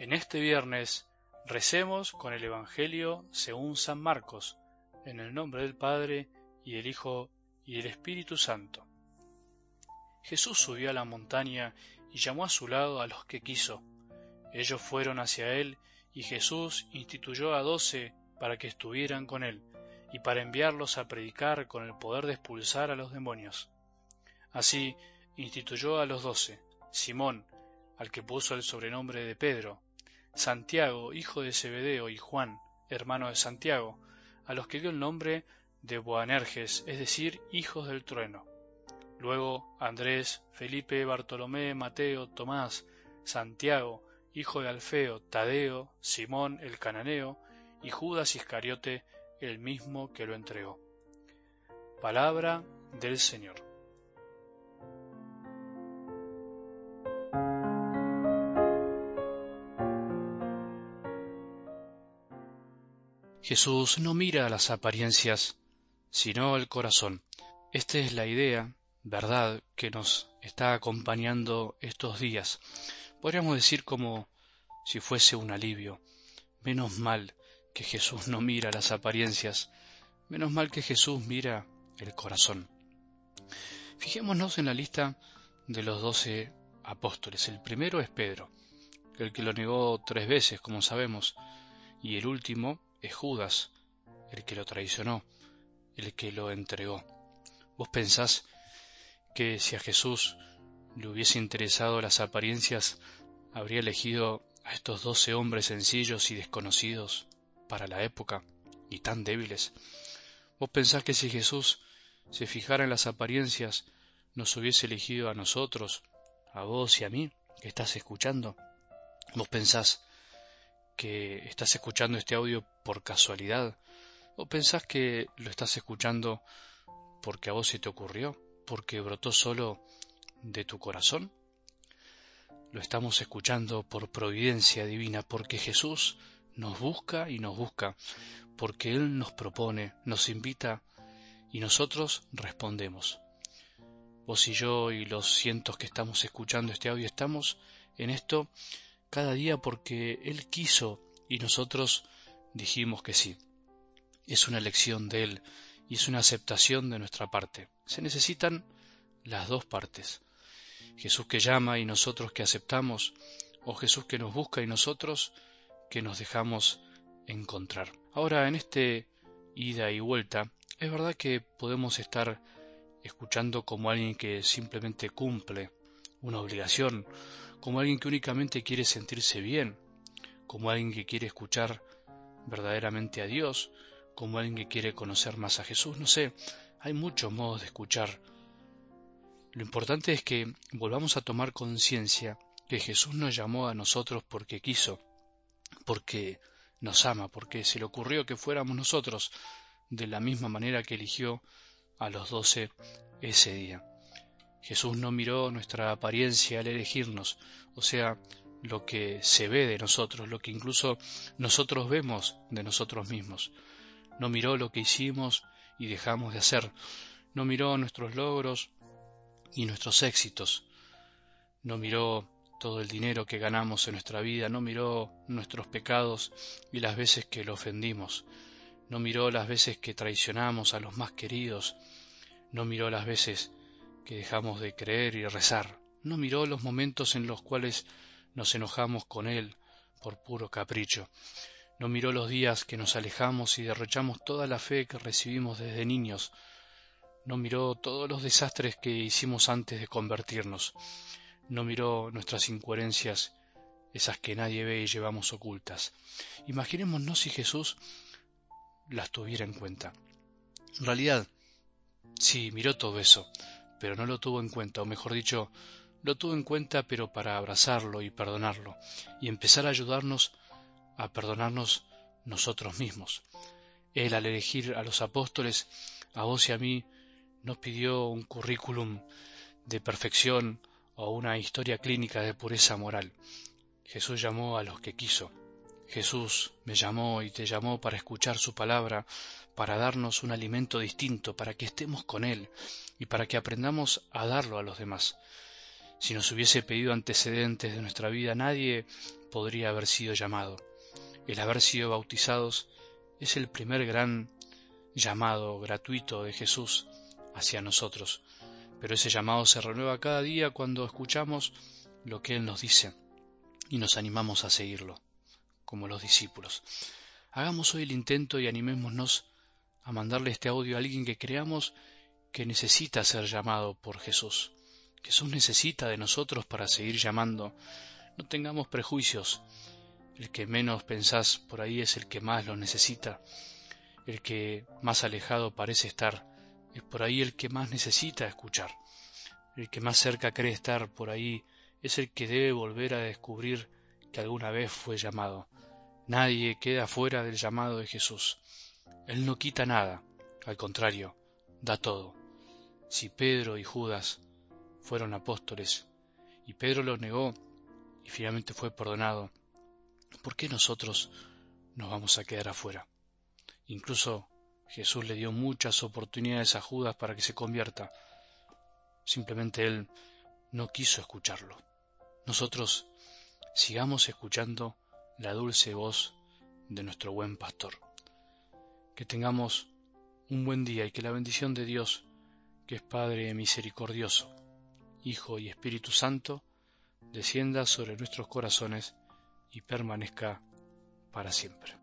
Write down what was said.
En este viernes recemos con el Evangelio según San Marcos, en el nombre del Padre y del Hijo y del Espíritu Santo. Jesús subió a la montaña y llamó a su lado a los que quiso. Ellos fueron hacia él y Jesús instituyó a doce para que estuvieran con él y para enviarlos a predicar con el poder de expulsar a los demonios. Así instituyó a los doce, Simón, al que puso el sobrenombre de Pedro, Santiago, hijo de Zebedeo, y Juan, hermano de Santiago, a los que dio el nombre de Boanerges, es decir, hijos del trueno. Luego Andrés, Felipe, Bartolomé, Mateo, Tomás, Santiago, hijo de Alfeo, Tadeo, Simón el cananeo, y Judas Iscariote, el mismo que lo entregó. Palabra del Señor. Jesús no mira las apariencias, sino el corazón. Esta es la idea, verdad, que nos está acompañando estos días. Podríamos decir como si fuese un alivio. Menos mal que Jesús no mira las apariencias, menos mal que Jesús mira el corazón. Fijémonos en la lista de los doce apóstoles. El primero es Pedro, el que lo negó tres veces, como sabemos, y el último es Judas, el que lo traicionó, el que lo entregó. ¿Vos pensás que si a Jesús le hubiese interesado las apariencias, habría elegido a estos doce hombres sencillos y desconocidos para la época y tan débiles. ¿Vos pensás que si Jesús se fijara en las apariencias, nos hubiese elegido a nosotros, a vos y a mí, que estás escuchando? ¿Vos pensás que estás escuchando este audio por casualidad? ¿O pensás que lo estás escuchando porque a vos se te ocurrió, porque brotó solo de tu corazón? Lo estamos escuchando por providencia divina, porque Jesús nos busca y nos busca, porque Él nos propone, nos invita y nosotros respondemos. Vos y yo y los cientos que estamos escuchando este audio estamos en esto cada día porque Él quiso y nosotros dijimos que sí. Es una elección de Él y es una aceptación de nuestra parte. Se necesitan las dos partes. Jesús que llama y nosotros que aceptamos, o Jesús que nos busca y nosotros que nos dejamos encontrar. Ahora, en este ida y vuelta, es verdad que podemos estar escuchando como alguien que simplemente cumple una obligación, como alguien que únicamente quiere sentirse bien, como alguien que quiere escuchar verdaderamente a Dios, como alguien que quiere conocer más a Jesús, no sé, hay muchos modos de escuchar. Lo importante es que volvamos a tomar conciencia que Jesús nos llamó a nosotros porque quiso, porque nos ama, porque se le ocurrió que fuéramos nosotros de la misma manera que eligió a los doce ese día. Jesús no miró nuestra apariencia al elegirnos, o sea, lo que se ve de nosotros, lo que incluso nosotros vemos de nosotros mismos. No miró lo que hicimos y dejamos de hacer. No miró nuestros logros y nuestros éxitos. No miró todo el dinero que ganamos en nuestra vida, no miró nuestros pecados y las veces que lo ofendimos, no miró las veces que traicionamos a los más queridos, no miró las veces que dejamos de creer y rezar, no miró los momentos en los cuales nos enojamos con Él por puro capricho, no miró los días que nos alejamos y derrochamos toda la fe que recibimos desde niños, no miró todos los desastres que hicimos antes de convertirnos, no miró nuestras incoherencias, esas que nadie ve y llevamos ocultas. Imaginémonos si Jesús las tuviera en cuenta. En realidad, sí, miró todo eso, pero no lo tuvo en cuenta, o mejor dicho, lo tuvo en cuenta pero para abrazarlo y perdonarlo, y empezar a ayudarnos a perdonarnos nosotros mismos. Él al elegir a los apóstoles, a vos y a mí, nos pidió un currículum de perfección o una historia clínica de pureza moral. Jesús llamó a los que quiso. Jesús me llamó y te llamó para escuchar su palabra, para darnos un alimento distinto, para que estemos con Él y para que aprendamos a darlo a los demás. Si nos hubiese pedido antecedentes de nuestra vida, nadie podría haber sido llamado. El haber sido bautizados es el primer gran llamado gratuito de Jesús hacia nosotros, pero ese llamado se renueva cada día cuando escuchamos lo que Él nos dice y nos animamos a seguirlo, como los discípulos. Hagamos hoy el intento y animémonos a mandarle este audio a alguien que creamos que necesita ser llamado por Jesús. Jesús necesita de nosotros para seguir llamando. No tengamos prejuicios. El que menos pensás por ahí es el que más lo necesita. El que más alejado parece estar es por ahí el que más necesita escuchar. El que más cerca cree estar por ahí es el que debe volver a descubrir que alguna vez fue llamado. Nadie queda fuera del llamado de Jesús. Él no quita nada, al contrario, da todo. Si Pedro y Judas fueron apóstoles y Pedro los negó y finalmente fue perdonado, ¿por qué nosotros nos vamos a quedar afuera? Incluso Jesús le dio muchas oportunidades a Judas para que se convierta. Simplemente él no quiso escucharlo. Nosotros sigamos escuchando la dulce voz de nuestro buen pastor. Que tengamos un buen día y que la bendición de Dios, que es Padre misericordioso, Hijo y Espíritu Santo, descienda sobre nuestros corazones y permanezca para siempre.